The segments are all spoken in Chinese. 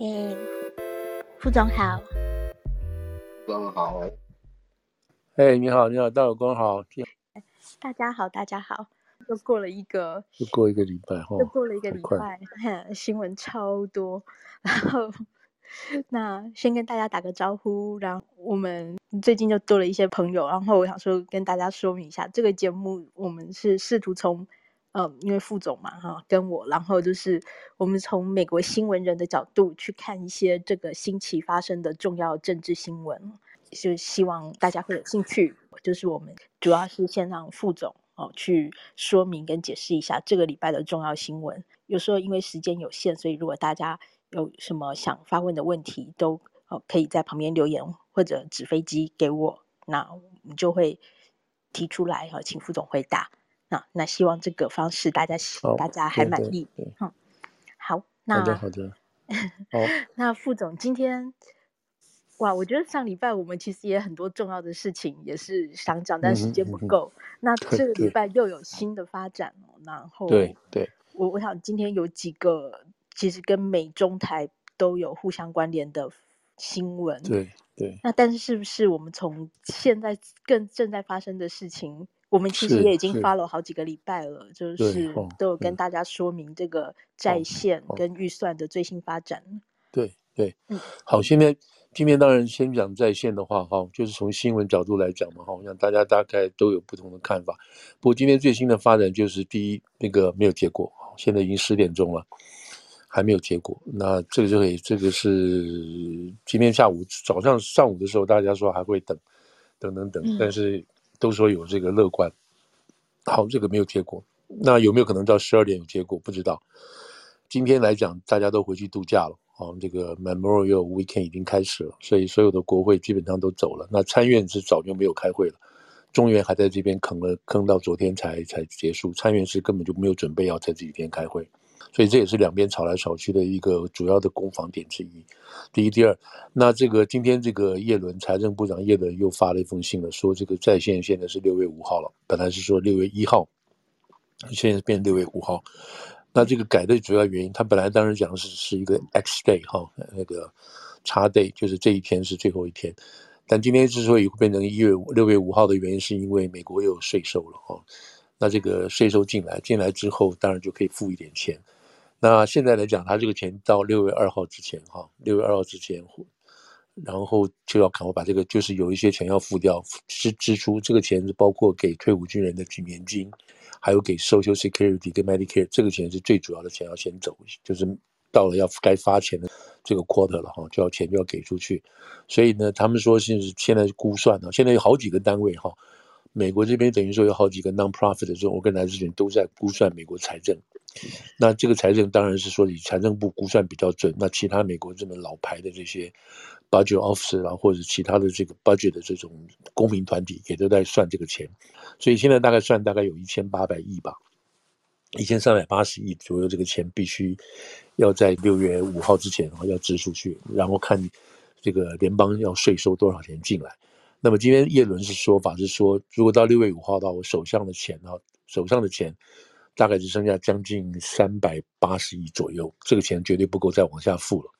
嗯，副总好，副总好，哎，你好，你好，大老公好，大家好，大家好，又过了一个，又过一个礼拜 哈，又过了一个礼拜，新闻超多，然 后那先跟大家打个招呼，然后我们最近就多了一些朋友，然后我想说跟大家说明一下，这个节目我们是试图从。嗯，因为副总嘛，哈，跟我，然后就是我们从美国新闻人的角度去看一些这个星期发生的重要政治新闻，就希望大家会有兴趣。就是我们主要是先让副总哦去说明跟解释一下这个礼拜的重要新闻。有时候因为时间有限，所以如果大家有什么想发问的问题，都哦可以在旁边留言或者纸飞机给我，那我们就会提出来哈，请副总回答。那那希望这个方式大家大家还满意，嗯，好，那好的好的，好，那副总今天，哇，我觉得上礼拜我们其实也很多重要的事情也是想讲，但时间不够。嗯嗯、那这个礼拜又有新的发展哦，然后对对，我我想今天有几个其实跟美中台都有互相关联的新闻，对对。那但是是不是我们从现在更正在发生的事情？我们其实也已经 follow 好几个礼拜了，就是都有跟大家说明这个在线跟预算的最新发展。对对，嗯，好，现在今天当然先讲在线的话，哈，就是从新闻角度来讲嘛，哈，我想大家大概都有不同的看法。不过今天最新的发展就是，第一，那个没有结果，现在已经十点钟了，还没有结果。那这个就可以，这个是今天下午早上上午的时候，大家说还会等，等等等，但是。都说有这个乐观，好，这个没有结果，那有没有可能到十二点有结果？不知道。今天来讲，大家都回去度假了，哦，这个 Memorial Weekend 已经开始了，所以所有的国会基本上都走了。那参院是早就没有开会了，众院还在这边坑了坑到昨天才才结束，参院是根本就没有准备要在这几天开会。所以这也是两边吵来吵去的一个主要的攻防点之一。第一、第二，那这个今天这个叶伦财政部长叶伦又发了一封信了，说这个在线现在是六月五号了，本来是说六月一号，现在变六月五号。那这个改的主要原因，他本来当然讲的是是一个 X day 哈，那个 X day 就是这一天是最后一天，但今天之所以会变成一月五六月五号的原因，是因为美国又有税收了哈。那这个税收进来进来之后，当然就可以付一点钱。那现在来讲，他这个钱到六月二号之前，哈，六月二号之前，然后就要赶快把这个，就是有一些钱要付掉支支出，这个钱是包括给退伍军人的年金，还有给 Social Security 跟 Medicare，这个钱是最主要的钱要先走，就是到了要该发钱的这个 quarter 了，哈，就要钱就要给出去。所以呢，他们说现在现在估算呢，现在有好几个单位，哈，美国这边等于说有好几个 non-profit 的这种 organization 都在估算美国财政。那这个财政当然是说以财政部估算比较准，那其他美国这么老牌的这些 budget officer 啊，或者其他的这个 budget 的这种公民团体也都在算这个钱，所以现在大概算大概有一千八百亿吧，一千三百八十亿左右，这个钱必须要在六月五号之前然后要支出去，然后看这个联邦要税收多少钱进来。那么今天叶伦是说法是说，如果到六月五号到我手上的钱啊，手上的钱。大概只剩下将近三百八十亿左右，这个钱绝对不够再往下付了。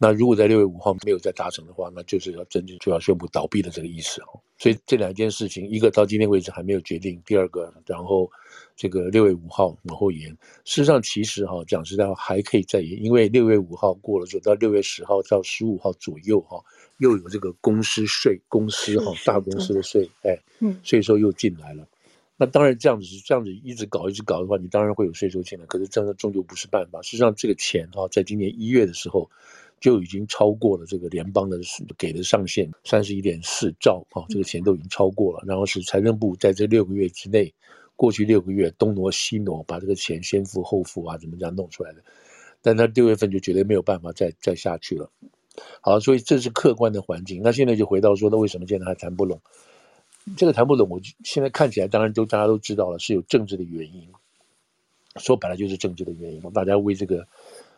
那如果在六月五号没有再达成的话，那就是要真正就要宣布倒闭的这个意思哦。所以这两件事情，一个到今天为止还没有决定，第二个，然后这个六月五号往后延。事实上，其实哈讲实在话还可以再延，因为六月五号过了之后，到六月十号到十五号左右哈，又有这个公司税，公司哈大公司的税，哎，嗯，税收又进来了。那当然，这样子是这样子一直搞一直搞的话，你当然会有税收进来。可是这样终究不是办法。事实上，这个钱哈，在今年一月的时候就已经超过了这个联邦的给的上限三十一点四兆哈，这个钱都已经超过了。然后是财政部在这六个月之内，过去六个月东挪西挪，把这个钱先付后付啊，怎么这样弄出来的？但他六月份就绝对没有办法再再下去了。好，所以这是客观的环境。那现在就回到说，那为什么现在还谈不拢？这个谈不拢，我现在看起来，当然都大家都知道了，是有政治的原因。说白了就是政治的原因。大家为这个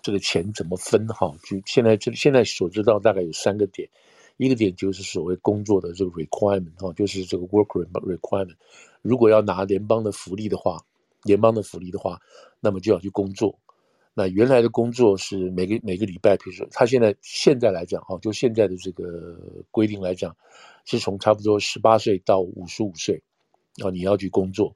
这个钱怎么分哈，就现在这现在所知道大概有三个点，一个点就是所谓工作的这个 requirement 哈，就是这个 work requirement。如果要拿联邦的福利的话，联邦的福利的话，那么就要去工作。那原来的工作是每个每个礼拜，比如说他现在现在来讲哈，就现在的这个规定来讲，是从差不多十八岁到五十五岁，啊，你要去工作，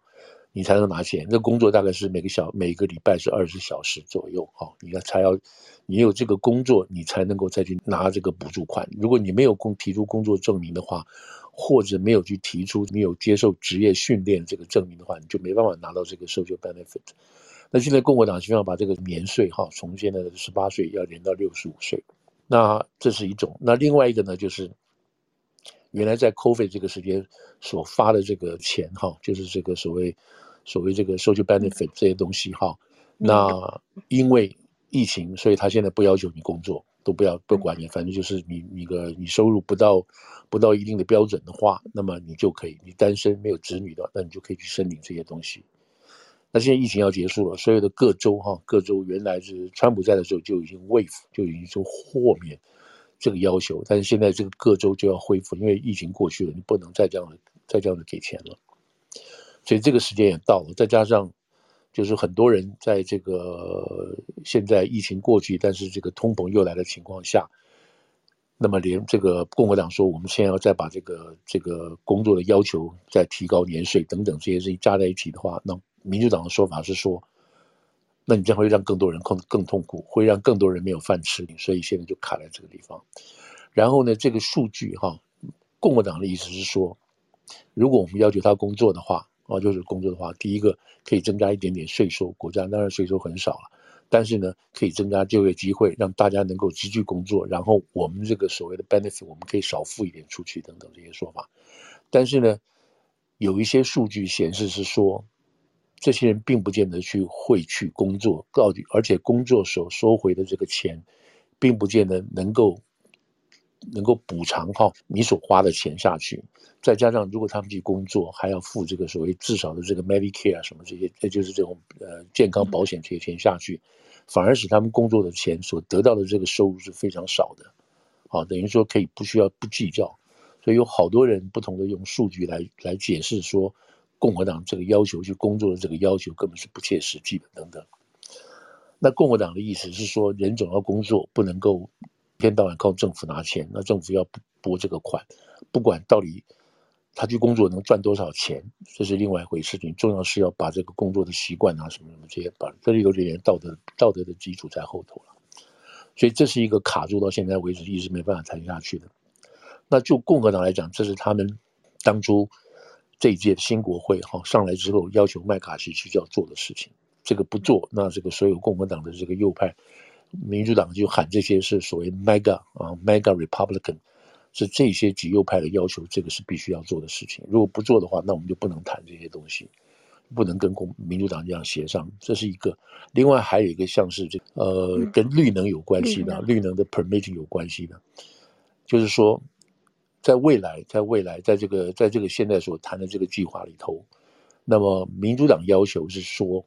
你才能拿钱。那工作大概是每个小每个礼拜是二十小时左右，哈，你要才要你有这个工作，你才能够再去拿这个补助款。如果你没有工提出工作证明的话，或者没有去提出你有接受职业训练这个证明的话，你就没办法拿到这个 social benefit。那现在共和党希望把这个年岁哈，从现在的十八岁要延到六十五岁，那这是一种。那另外一个呢，就是原来在 COVID 这个时间所发的这个钱哈，就是这个所谓所谓这个 social benefit 这些东西哈。那因为疫情，所以他现在不要求你工作，都不要不管你，反正就是你你个你收入不到不到一定的标准的话，那么你就可以，你单身没有子女的，那你就可以去申领这些东西。那现在疫情要结束了，所有的各州哈，各州原来是川普在的时候就已经 waive 就已经说豁免这个要求，但是现在这个各州就要恢复，因为疫情过去了，你不能再这样的再这样子给钱了，所以这个时间也到了。再加上就是很多人在这个现在疫情过去，但是这个通膨又来的情况下，那么连这个共和党说，我们现在要再把这个这个工作的要求再提高年税等等这些事情加在一起的话，那。民主党的说法是说，那你将会让更多人更更痛苦，会让更多人没有饭吃，所以现在就卡在这个地方。然后呢，这个数据哈，共和党的意思是说，如果我们要求他工作的话，啊，就是工作的话，第一个可以增加一点点税收，国家当然税收很少了，但是呢，可以增加就业机会，让大家能够继续工作，然后我们这个所谓的 benefit，我们可以少付一点出去等等这些说法。但是呢，有一些数据显示是说。这些人并不见得去会去工作，到底而且工作所收回的这个钱，并不见得能够能够补偿哈你所花的钱下去。再加上如果他们去工作，还要付这个所谓至少的这个 Medicare 啊什么这些，这就是这种呃健康保险这些钱下去，反而使他们工作的钱所得到的这个收入是非常少的，啊，等于说可以不需要不计较。所以有好多人不同的用数据来来解释说。共和党这个要求去工作的这个要求根本是不切实际的，等等。那共和党的意思是说，人总要工作，不能够一天到晚靠政府拿钱。那政府要拨这个款，不管到底他去工作能赚多少钱，这是另外一回事情。重要是要把这个工作的习惯啊什么什么这些，把这里有点道德道德的基础在后头了。所以这是一个卡住到现在为止一直没办法谈下去的。那就共和党来讲，这是他们当初。这一届新国会哈上来之后，要求麦卡锡去就要做的事情，这个不做，那这个所有共和党的这个右派、民主党就喊这些是所谓 mega 啊 mega Republican，是这些极右派的要求，这个是必须要做的事情。如果不做的话，那我们就不能谈这些东西，不能跟共民主党这样协商。这是一个。另外还有一个像是这、呃跟绿能有关系的，绿能的 permitting 有关系的，就是说。在未来，在未来，在这个，在这个现在所谈的这个计划里头，那么民主党要求是说，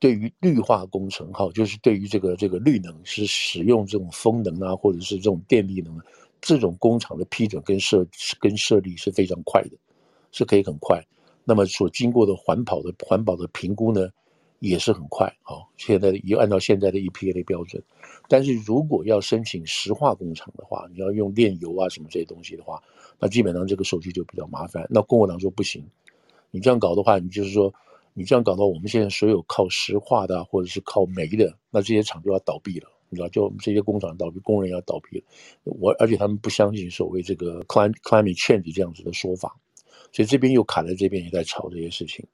对于绿化工程，哈，就是对于这个这个绿能是使用这种风能啊，或者是这种电力能，这种工厂的批准跟设跟设立是非常快的，是可以很快。那么所经过的环保的环保的评估呢，也是很快，好，现在也按照现在的 EPA 的标准，但是如果要申请石化工厂的话，你要用炼油啊什么这些东西的话，那基本上这个手续就比较麻烦。那共和党说不行，你这样搞的话，你就是说你这样搞到我们现在所有靠石化的或者是靠煤的，那这些厂就要倒闭了，你知道，就我们这些工厂倒闭，工人要倒闭了。我而且他们不相信所谓这个 climate climate change 这样子的说法，所以这边又卡在这边，也在吵这些事情。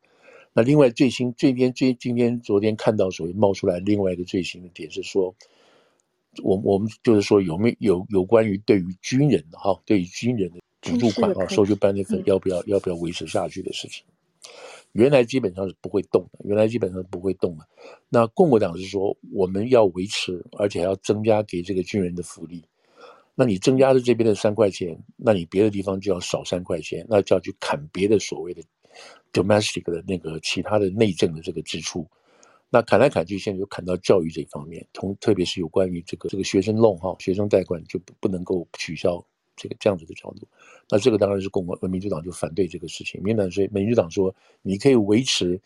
那另外最新这边最今天昨天看到所谓冒出来另外一个最新的点是说，我我们就是说有没有有有关于对于军人的哈，对于军人的补助款啊，social benefit 要不要要不要维持下去的事情，原来基本上是不会动的，原来基本上是不会动的。那共和党是说我们要维持，而且还要增加给这个军人的福利。那你增加的这边的三块钱，那你别的地方就要少三块钱，那就要去砍别的所谓的。domestic 的那个其他的内政的这个支出，那砍来砍去，现在就砍到教育这方面，同特别是有关于这个这个学生 loan 哈，学生贷款就不不能够取消这个这样子的角度，那这个当然是共和民主党就反对这个事情。民主党说，民主党说你可以维持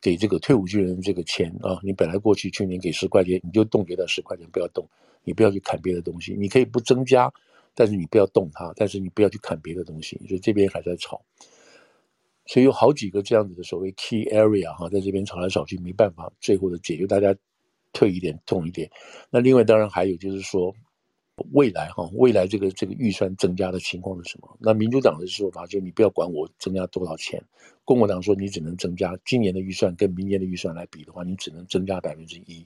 给这个退伍军人这个钱啊，你本来过去去年给十块钱，你就冻结到十块钱，不要动，你不要去砍别的东西，你可以不增加，但是你不要动它，但是你不要去砍别的东西，所以这边还在吵，所以有好几个这样子的所谓 key area 哈，在这边吵来吵去没办法最后的解决，大家退一点动一点，那另外当然还有就是说。未来哈，未来这个这个预算增加的情况是什么？那民主党的说法就是你不要管我增加多少钱，共和党说你只能增加今年的预算跟明年的预算来比的话，你只能增加百分之一。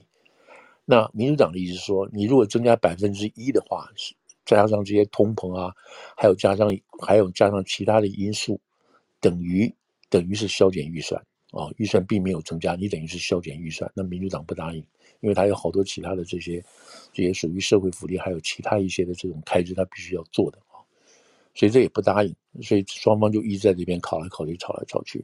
那民主党的意思是说，你如果增加百分之一的话，加上这些通膨啊，还有加上还有加上其他的因素，等于等于是削减预算啊，预算并没有增加，你等于是削减预算，那民主党不答应。因为他有好多其他的这些，这些属于社会福利，还有其他一些的这种开支，他必须要做的啊，所以这也不答应，所以双方就一直在这边考来考去，吵来吵去。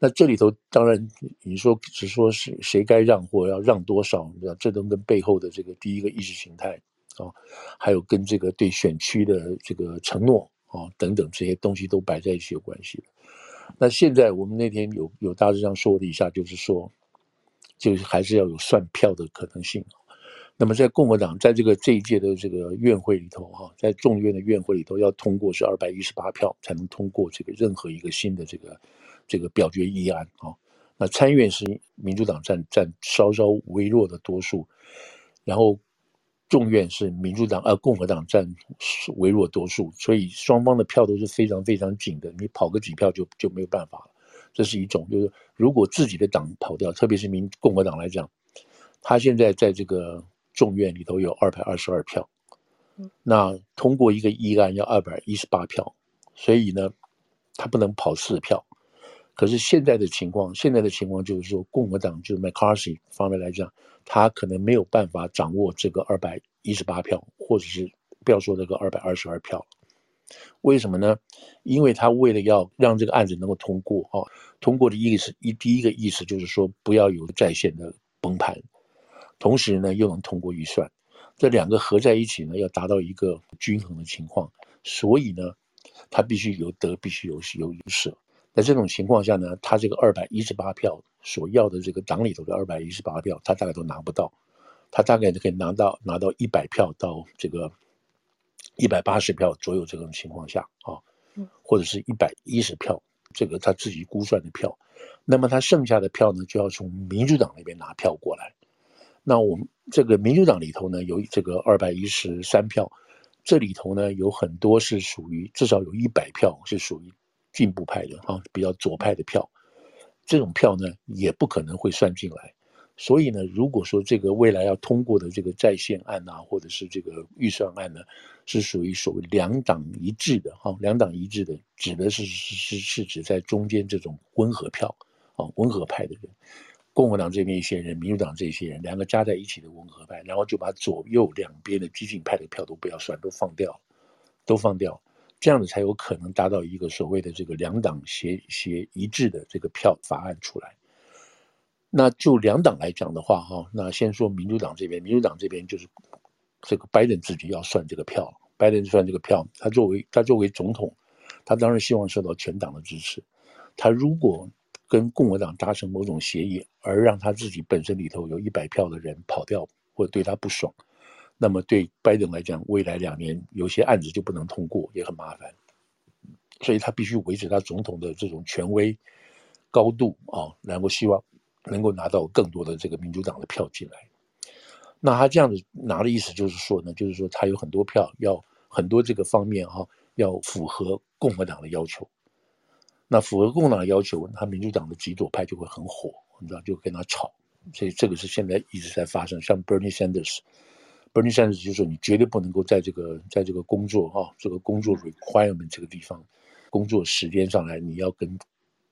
那这里头当然你说只说是谁该让或要让多少，这都跟背后的这个第一个意识形态啊，还有跟这个对选区的这个承诺啊等等这些东西都摆在一起有关系的。那现在我们那天有有大致上说了一下，就是说。就是还是要有算票的可能性。那么在共和党在这个这一届的这个院会里头，哈，在众院的院会里头要通过是二百一十八票才能通过这个任何一个新的这个这个表决议案啊。那参院是民主党占占稍稍微弱的多数，然后众院是民主党呃共和党占微弱多数，所以双方的票都是非常非常紧的，你跑个几票就就没有办法了。这是一种，就是如果自己的党跑掉，特别是民共和党来讲，他现在在这个众院里头有二百二十二票，那通过一个议案要二百一十八票，所以呢，他不能跑四票。可是现在的情况，现在的情况就是说，共和党就是 McCarthy 方面来讲，他可能没有办法掌握这个二百一十八票，或者是不要说这个二百二十二票。为什么呢？因为他为了要让这个案子能够通过啊，通过的意思一第一个意思就是说不要有在线的崩盘，同时呢又能通过预算，这两个合在一起呢要达到一个均衡的情况，所以呢他必须有得必须有有有舍，在这种情况下呢，他这个二百一十八票所要的这个党里头的二百一十八票，他大概都拿不到，他大概就可以拿到拿到一百票到这个。一百八十票左右这种情况下啊，或者是一百一十票，这个他自己估算的票，那么他剩下的票呢，就要从民主党那边拿票过来。那我们这个民主党里头呢，有这个二百一十三票，这里头呢有很多是属于至少有一百票是属于进步派的啊，比较左派的票，这种票呢也不可能会算进来。所以呢，如果说这个未来要通过的这个在宪案啊，或者是这个预算案呢，是属于所谓两党一致的哈，两党一致的，指的是是是指在中间这种温和票啊，温和派的人，共和党这边一些人，民主党这些人，两个加在一起的温和派，然后就把左右两边的激进派的票都不要算，都放掉，都放掉，这样子才有可能达到一个所谓的这个两党协协一致的这个票法案出来。那就两党来讲的话，哈，那先说民主党这边，民主党这边就是这个拜登自己要算这个票，拜登算这个票，他作为他作为总统，他当然希望受到全党的支持。他如果跟共和党达成某种协议，而让他自己本身里头有一百票的人跑掉或者对他不爽，那么对拜登来讲，未来两年有些案子就不能通过，也很麻烦。所以他必须维持他总统的这种权威高度啊，然后希望。能够拿到更多的这个民主党的票进来，那他这样子拿的意思就是说呢，就是说他有很多票，要很多这个方面哈，要符合共和党的要求。那符合共和党的要求，他民主党的极左派就会很火，你知道，就跟他吵。所以这个是现在一直在发生。像 Bernie Sanders Bernie Sanders 就说你绝对不能够在这个在这个工作哈，这个工作 requirement 这个地方，工作时间上来你要跟。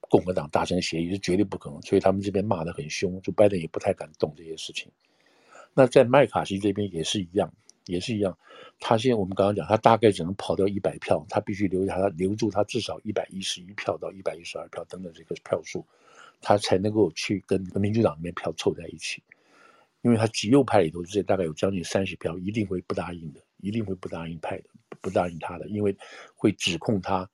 共和党达成协议是绝对不可能，所以他们这边骂得很凶，就拜登也不太敢动这些事情。那在麦卡锡这边也是一样，也是一样。他现在我们刚刚讲，他大概只能跑掉一百票，他必须留下他留住他至少一百一十一票到一百一十二票等等这个票数，他才能够去跟民主党那边票凑在一起。因为他极右派里头这大概有将近三十票，一定会不答应的，一定会不答应派的，不答应他的，因为会指控他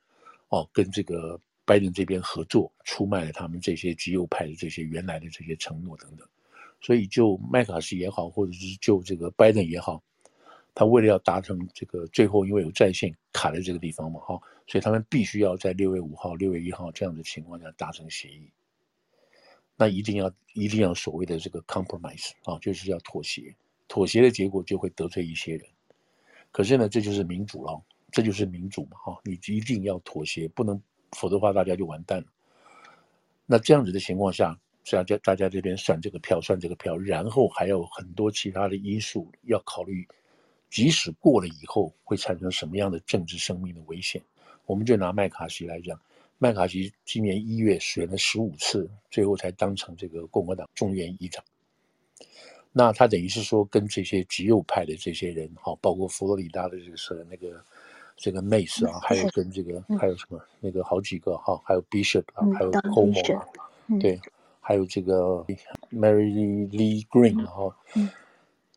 哦跟这个。拜登这边合作，出卖了他们这些极右派的这些原来的这些承诺等等。所以，就麦卡锡也好，或者是就这个拜登也好，他为了要达成这个最后，因为有战线卡在这个地方嘛，哈，所以他们必须要在六月五号、六月一号这样的情况下达成协议。那一定要一定要所谓的这个 compromise 啊，就是要妥协。妥协的结果就会得罪一些人。可是呢，这就是民主了，这就是民主嘛，哈，你一定要妥协，不能，否则的话大家就完蛋了。那这样子的情况下。大家大家这边算这个票，算这个票，然后还有很多其他的因素要考虑，即使过了以后会产生什么样的政治生命的危险。我们就拿麦卡锡来讲，麦卡锡今年一月选了十五次，最后才当成这个共和党众院议长。那他等于是说，跟这些极右派的这些人，哈，包括佛罗里达的这个是那个这个 Mace 啊，还有跟这个还有什么那个好几个哈，还有 Bishop 啊，还有 Cuomo 啊，对。还有这个 Mary Lee Green 哈，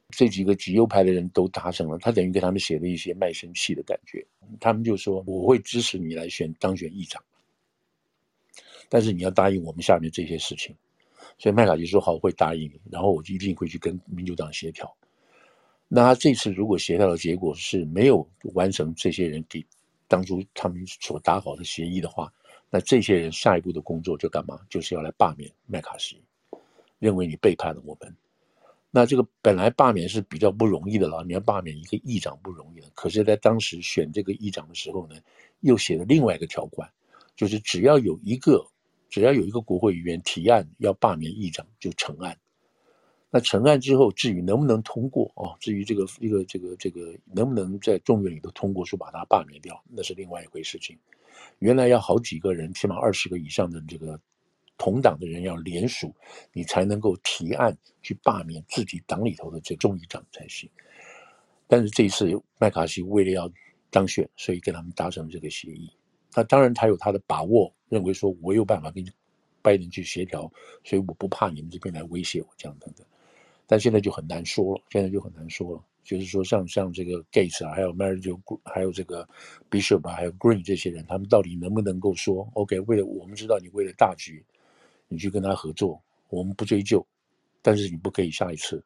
这几个极右派的人都达成了，他等于给他们写了一些卖身契的感觉。他们就说：“我会支持你来选当选议长，但是你要答应我们下面这些事情。”所以麦卡锡说：“好，我会答应你，然后我就一定会去跟民主党协调。”那他这次如果协调的结果是没有完成这些人给当初他们所打好的协议的话，那这些人下一步的工作就干嘛？就是要来罢免麦卡锡，认为你背叛了我们。那这个本来罢免是比较不容易的了，你要罢免一个议长不容易的。可是，在当时选这个议长的时候呢，又写了另外一个条款，就是只要有一个，只要有一个国会议员提案要罢免议长，就成案。那成案之后，至于能不能通过啊？至于这个一个这个这个能不能在众院里头通过，说把他罢免掉，那是另外一回事情。原来要好几个人，起码二十个以上的这个同党的人要联署，你才能够提案去罢免自己党里头的这众议长才行。但是这一次麦卡锡为了要当选，所以跟他们达成这个协议。那当然他有他的把握，认为说我有办法跟拜登去协调，所以我不怕你们这边来威胁我这样等等。但现在就很难说了，现在就很难说了。就是说像，像这个 Gates 啊，还有 Mary Jo，还有这个 Bishop 啊，还有 Green 这些人，他们到底能不能够说 OK？为了我们知道你为了大局，你去跟他合作，我们不追究，但是你不可以下一次。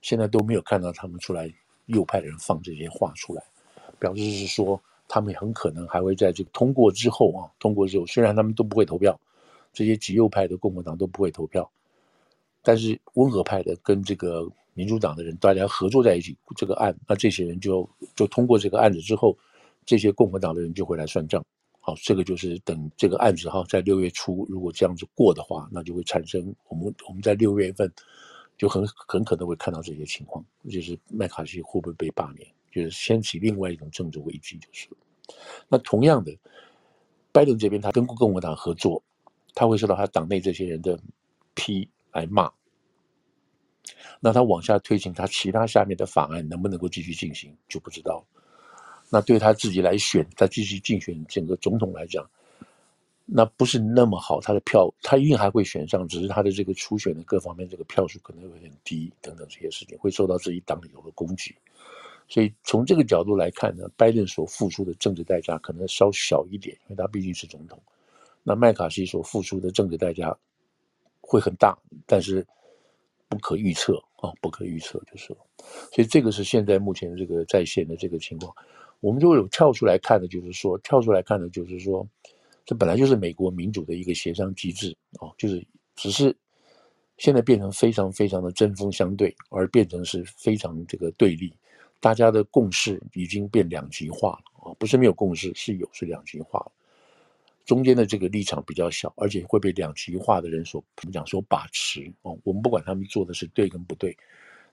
现在都没有看到他们出来，右派的人放这些话出来，表示是说他们很可能还会在这个通过之后啊，通过之后，虽然他们都不会投票，这些极右派的共和党都不会投票，但是温和派的跟这个。民主党的人大家合作在一起，这个案，那这些人就就通过这个案子之后，这些共和党的人就会来算账。好，这个就是等这个案子哈，在六月初如果这样子过的话，那就会产生我们我们在六月份就很很可能会看到这些情况，就是麦卡锡会不会被罢免，就是掀起另外一种政治危机，就是。那同样的，拜登这边他跟共和党合作，他会受到他党内这些人的批来骂。那他往下推行，他其他下面的法案能不能够继续进行就不知道。那对他自己来选，他继续竞选整个总统来讲，那不是那么好。他的票他一定还会选上，只是他的这个初选的各方面这个票数可能会很低，等等这些事情会受到自己党里头的攻击。所以从这个角度来看呢，拜登所付出的政治代价可能稍小一点，因为他毕竟是总统。那麦卡锡所付出的政治代价会很大，但是。不可预测啊，不可预测就是。所以这个是现在目前这个在线的这个情况。我们就有跳出来看的，就是说跳出来看的，就是说这本来就是美国民主的一个协商机制啊，就是只是现在变成非常非常的针锋相对，而变成是非常这个对立，大家的共识已经变两极化了啊，不是没有共识，是有，是两极化了。中间的这个立场比较小，而且会被两极化的人所怎么讲所把持哦。我们不管他们做的是对跟不对，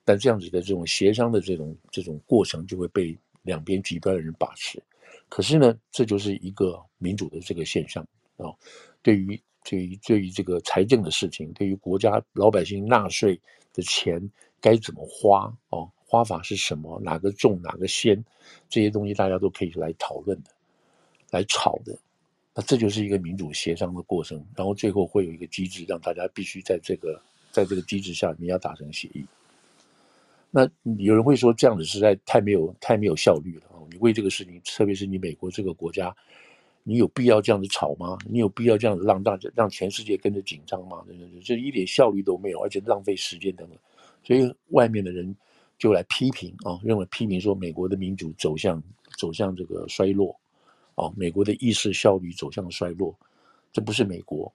但这样子的这种协商的这种这种过程就会被两边极端的人把持。可是呢，这就是一个民主的这个现象啊。对于对于对于这个财政的事情，对于国家老百姓纳税的钱该怎么花哦，花法是什么，哪个重哪个先，这些东西大家都可以来讨论的，来吵的。那这就是一个民主协商的过程，然后最后会有一个机制，让大家必须在这个在这个机制下，你要达成协议。那有人会说，这样子实在太没有太没有效率了啊！你为这个事情，特别是你美国这个国家，你有必要这样子吵吗？你有必要这样子让大家让全世界跟着紧张吗？这一点效率都没有，而且浪费时间等等。所以外面的人就来批评啊，认为批评说美国的民主走向走向这个衰落，啊，美国的议事效率走向衰落，这不是美国。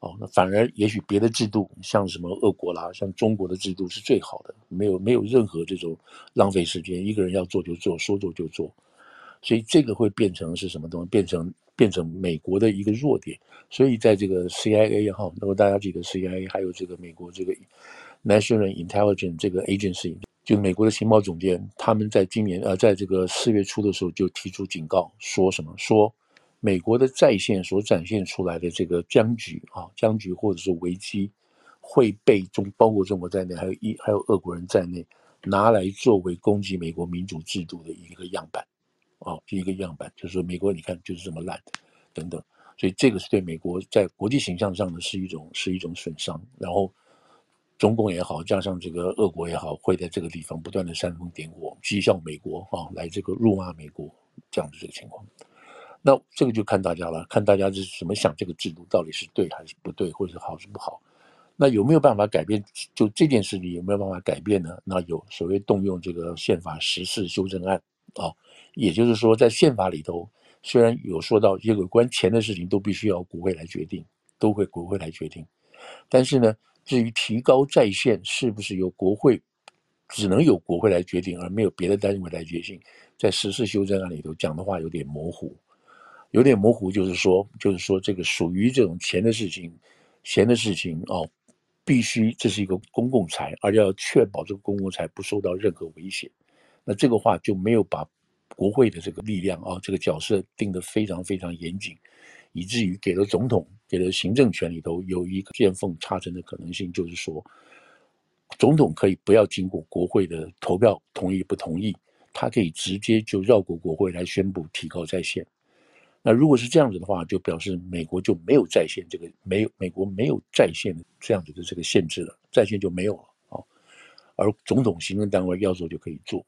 哦，那反而也许别的制度，像什么俄国啦，像中国的制度是最好的，没有没有任何这种浪费时间，一个人要做就做，说做就做，所以这个会变成是什么东西？变成变成美国的一个弱点。所以在这个 CIA 哈，那么大家记得 CIA，还有这个美国这个 National Intelligence 这个 Agency，就美国的情报总监，他们在今年呃，在这个四月初的时候就提出警告，说什么说？美国的在线所展现出来的这个僵局啊，僵局或者是危机，会被中包括中国在内，还有一还有俄国人在内，拿来作为攻击美国民主制度的一个样板，啊，一个样板，就是说美国你看就是这么烂，等等，所以这个是对美国在国际形象上的是一种是一种损伤。然后中共也好，加上这个俄国也好，会在这个地方不断的煽风点火，讥笑美国啊，来这个辱骂美国这样的这个情况。那这个就看大家了，看大家是怎么想这个制度到底是对还是不对，或者是好是不好。那有没有办法改变？就这件事情有没有办法改变呢？那有所谓动用这个宪法十四修正案啊，也就是说在宪法里头虽然有说到有关钱的事情都必须要国会来决定，都会国会来决定，但是呢，至于提高在线是不是由国会，只能由国会来决定，而没有别的单位来决定，在十四修正案里头讲的话有点模糊。有点模糊，就是说，就是说，这个属于这种钱的事情，钱的事情哦，必须这是一个公共财，而且要确保这个公共财不受到任何威胁。那这个话就没有把国会的这个力量啊，这个角色定得非常非常严谨，以至于给了总统，给了行政权里头有一个见缝插针的可能性，就是说，总统可以不要经过国会的投票同意不同意，他可以直接就绕过国会来宣布提高在线。那如果是这样子的话，就表示美国就没有在线这个没有美国没有在线这样子的这个限制了，在线就没有了啊。而总统行政单位要做就可以做，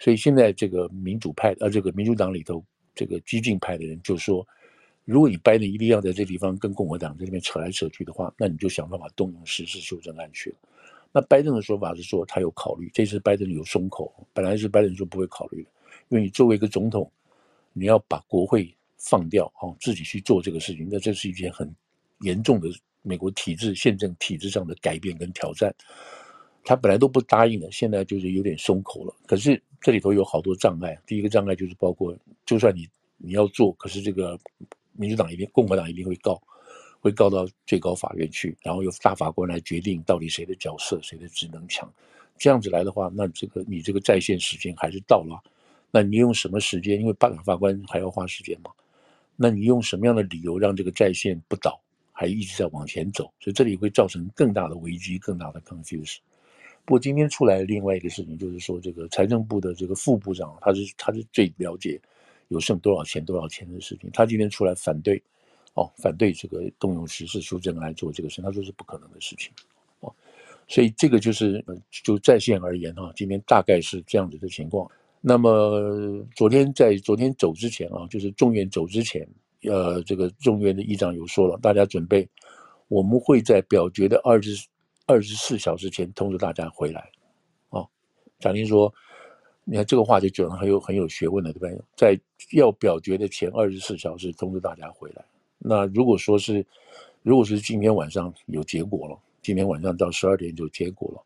所以现在这个民主派呃这个民主党里头这个激进派的人就说，如果你拜登一定要在这地方跟共和党在这边扯来扯去的话，那你就想办法动用实施修正案去了。那拜登的说法是说他有考虑，这次拜登有松口，本来是拜登说不会考虑的，因为你作为一个总统，你要把国会。放掉哦，自己去做这个事情，那这是一件很严重的美国体制、宪政体制上的改变跟挑战。他本来都不答应的，现在就是有点松口了。可是这里头有好多障碍，第一个障碍就是包括，就算你你要做，可是这个民主党一定、共和党一定会告，会告到最高法院去，然后由大法官来决定到底谁的角色、谁的职能强。这样子来的话，那这个你这个在线时间还是到了，那你用什么时间？因为大法官还要花时间嘛。那你用什么样的理由让这个在线不倒，还一直在往前走？所以这里会造成更大的危机，更大的 confuse。不过今天出来另外一个事情，就是说这个财政部的这个副部长，他是他是最了解有剩多少钱多少钱的事情。他今天出来反对，哦，反对这个动用实事修正来做这个事，他说是不可能的事情。哦，所以这个就是就在线而言哈，今天大概是这样子的情况。那么昨天在昨天走之前啊，就是众院走之前，呃，这个众院的议长有说了，大家准备，我们会在表决的二十二十四小时前通知大家回来。啊，贾玲说，你看这个话就讲的很有很有学问了，对不对？在要表决的前二十四小时通知大家回来。那如果说是，如果是今天晚上有结果了，今天晚上到十二点就结果了。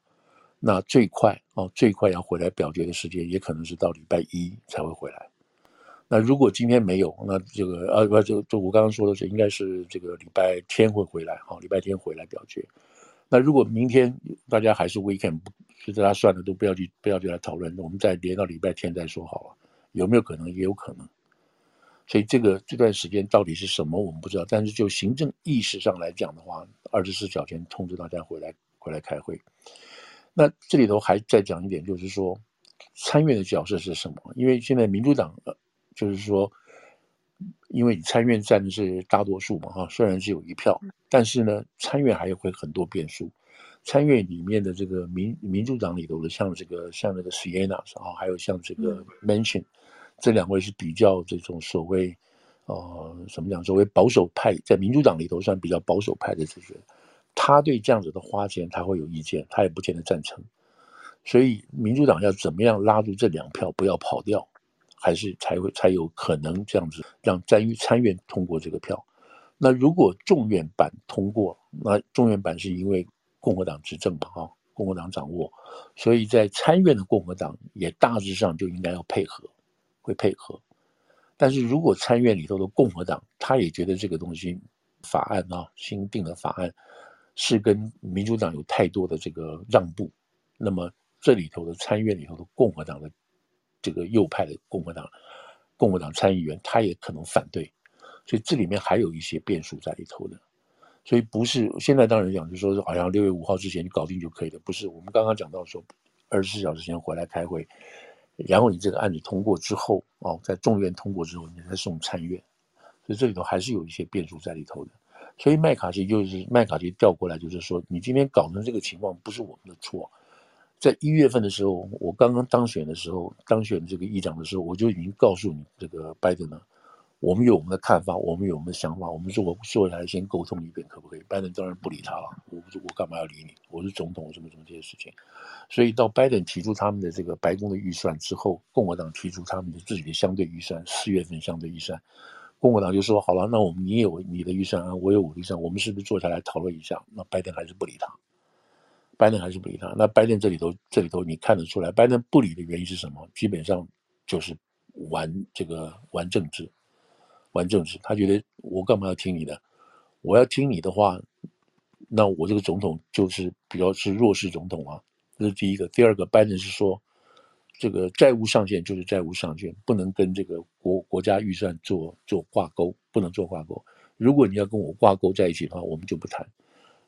那最快哦，最快要回来表决的时间，也可能是到礼拜一才会回来。那如果今天没有，那这个啊不就就我刚刚说的是，应该是这个礼拜天会回来，好，礼拜天回来表决。那如果明天大家还是 weekend，就大家算了，都不要去不要去来讨论，我们再连到礼拜天再说好了。有没有可能？也有可能。所以这个这段时间到底是什么，我们不知道。但是就行政意识上来讲的话，二十四小时前通知大家回来回来开会。那这里头还再讲一点，就是说参院的角色是什么？因为现在民主党呃，就是说，因为你参院占的是大多数嘛，哈，虽然是有一票，但是呢，参院还有会很多变数。参院里面的这个民民主党里头的，像这个像那个 Sienna 啊，还有像这个 Mention，这两位是比较这种所谓呃，怎么讲？所谓保守派，在民主党里头算比较保守派的这些，他对这样子的花钱他会有意见，他也不见得赞成。所以民主党要怎么样拉住这两票不要跑掉，还是才会才有可能这样子让参参院通过这个票。那如果众院版通过，那众院版是因为共和党执政嘛，哈，共和党掌握，所以在参院的共和党也大致上就应该要配合，会配合。但是如果参院里头的共和党他也觉得这个东西法案啊，新定的法案是跟民主党有太多的这个让步，那么这里头的参院里头的共和党的这个右派的共和党共和党参议员他也可能反对，所以这里面还有一些变数在里头的，所以不是现在当然讲就是说好像六月五号之前你搞定就可以了，不是我们刚刚讲到说二十四小时前回来开会。然后你这个案子通过之后，哦，在众院通过之后，你再送参院，所以这里头还是有一些变数在里头的。所以麦卡锡就是麦卡锡调过来，就是说，你今天搞成这个情况不是我们的错。在一月份的时候，我刚刚当选的时候，当选这个议长的时候，我就已经告诉你这个拜登了。我们有我们的看法，我们有我们的想法，我们说我坐下来先沟通一遍，可不可以？拜登当然不理他了。我我干嘛要理你？我是总统，什么什么这些事情。所以到拜登提出他们的这个白宫的预算之后，共和党提出他们的自己的相对预算，四月份相对预算，共和党就说好了，那我们你有你的预算啊，我有我的预算，我们是不是坐下来讨论一下？那拜登还是不理他，拜登还是不理他。那拜登这里头这里头你看得出来，拜登不理的原因是什么？基本上就是玩这个玩政治。玩政治，他觉得我干嘛要听你的？我要听你的话，那我这个总统就是比较是弱势总统啊。这是第一个。第二个，拜登是说，这个债务上限就是债务上限，不能跟这个国国家预算做做挂钩，不能做挂钩。如果你要跟我挂钩在一起的话，我们就不谈。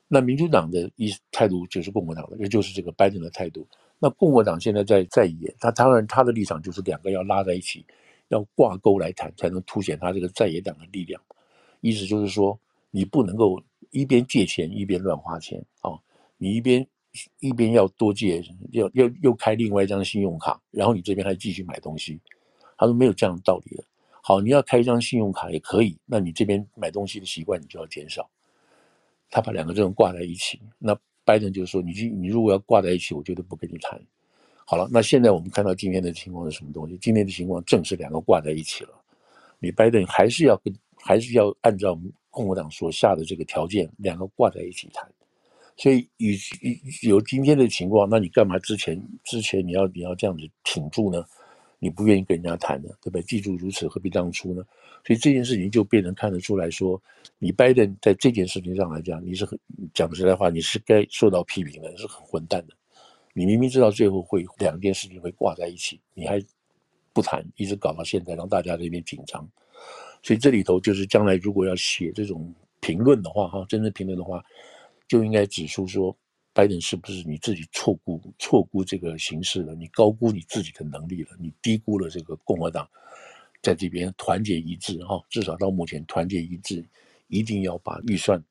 那民主党的意态度就是共和党的，也就是这个拜登的态度。那共和党现在在在野，他当然他的立场就是两个要拉在一起。要挂钩来谈，才能凸显他这个在野党的力量。意思就是说，你不能够一边借钱一边乱花钱啊、哦！你一边一边要多借，要要又开另外一张信用卡，然后你这边还继续买东西。他说没有这样的道理的。好，你要开一张信用卡也可以，那你这边买东西的习惯你就要减少。他把两个这种挂在一起，那拜登就说，你你如果要挂在一起，我绝对不跟你谈。好了，那现在我们看到今天的情况是什么东西？今天的情况正是两个挂在一起了。你拜登还是要跟，还是要按照共和党所下的这个条件，两个挂在一起谈。所以，与有今天的情况，那你干嘛之前之前你要你要这样子挺住呢？你不愿意跟人家谈呢，对不对？记住如此，何必当初呢？所以这件事情就被人看得出来说，你拜登在这件事情上来讲，你是很讲实在话，你是该受到批评的，是很混蛋的。你明明知道最后会两件事情会挂在一起，你还不谈，一直搞到现在，让大家这边紧张。所以这里头就是将来如果要写这种评论的话，哈，真正评论的话，就应该指出说，拜登是不是你自己错估错估这个形势了？你高估你自己的能力了？你低估了这个共和党在这边团结一致，哈，至少到目前团结一致，一定要把预算。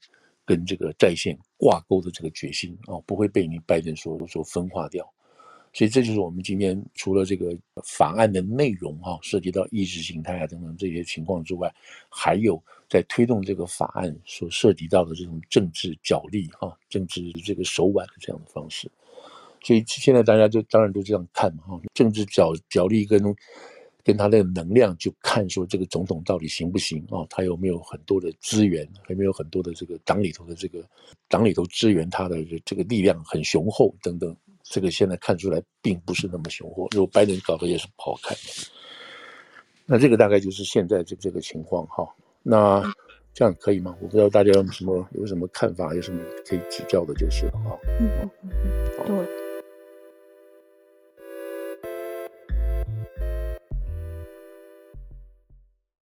跟这个在线挂钩的这个决心啊，不会被你拜登所所分化掉，所以这就是我们今天除了这个法案的内容哈，涉及到意识形态啊等等这些情况之外，还有在推动这个法案所涉及到的这种政治角力哈，政治这个手腕的这样的方式，所以现在大家就当然都这样看嘛哈，政治角角力跟。跟他的能量，就看说这个总统到底行不行啊？他有没有很多的资源？有没有很多的这个党里头的这个党里头支援他的这个力量很雄厚等等？这个现在看出来并不是那么雄厚。如果拜登搞的也是不好看。那这个大概就是现在这这个情况哈。那这样可以吗？我不知道大家有什么有什么看法，有什么可以指教的，就是了哈。嗯嗯嗯，对。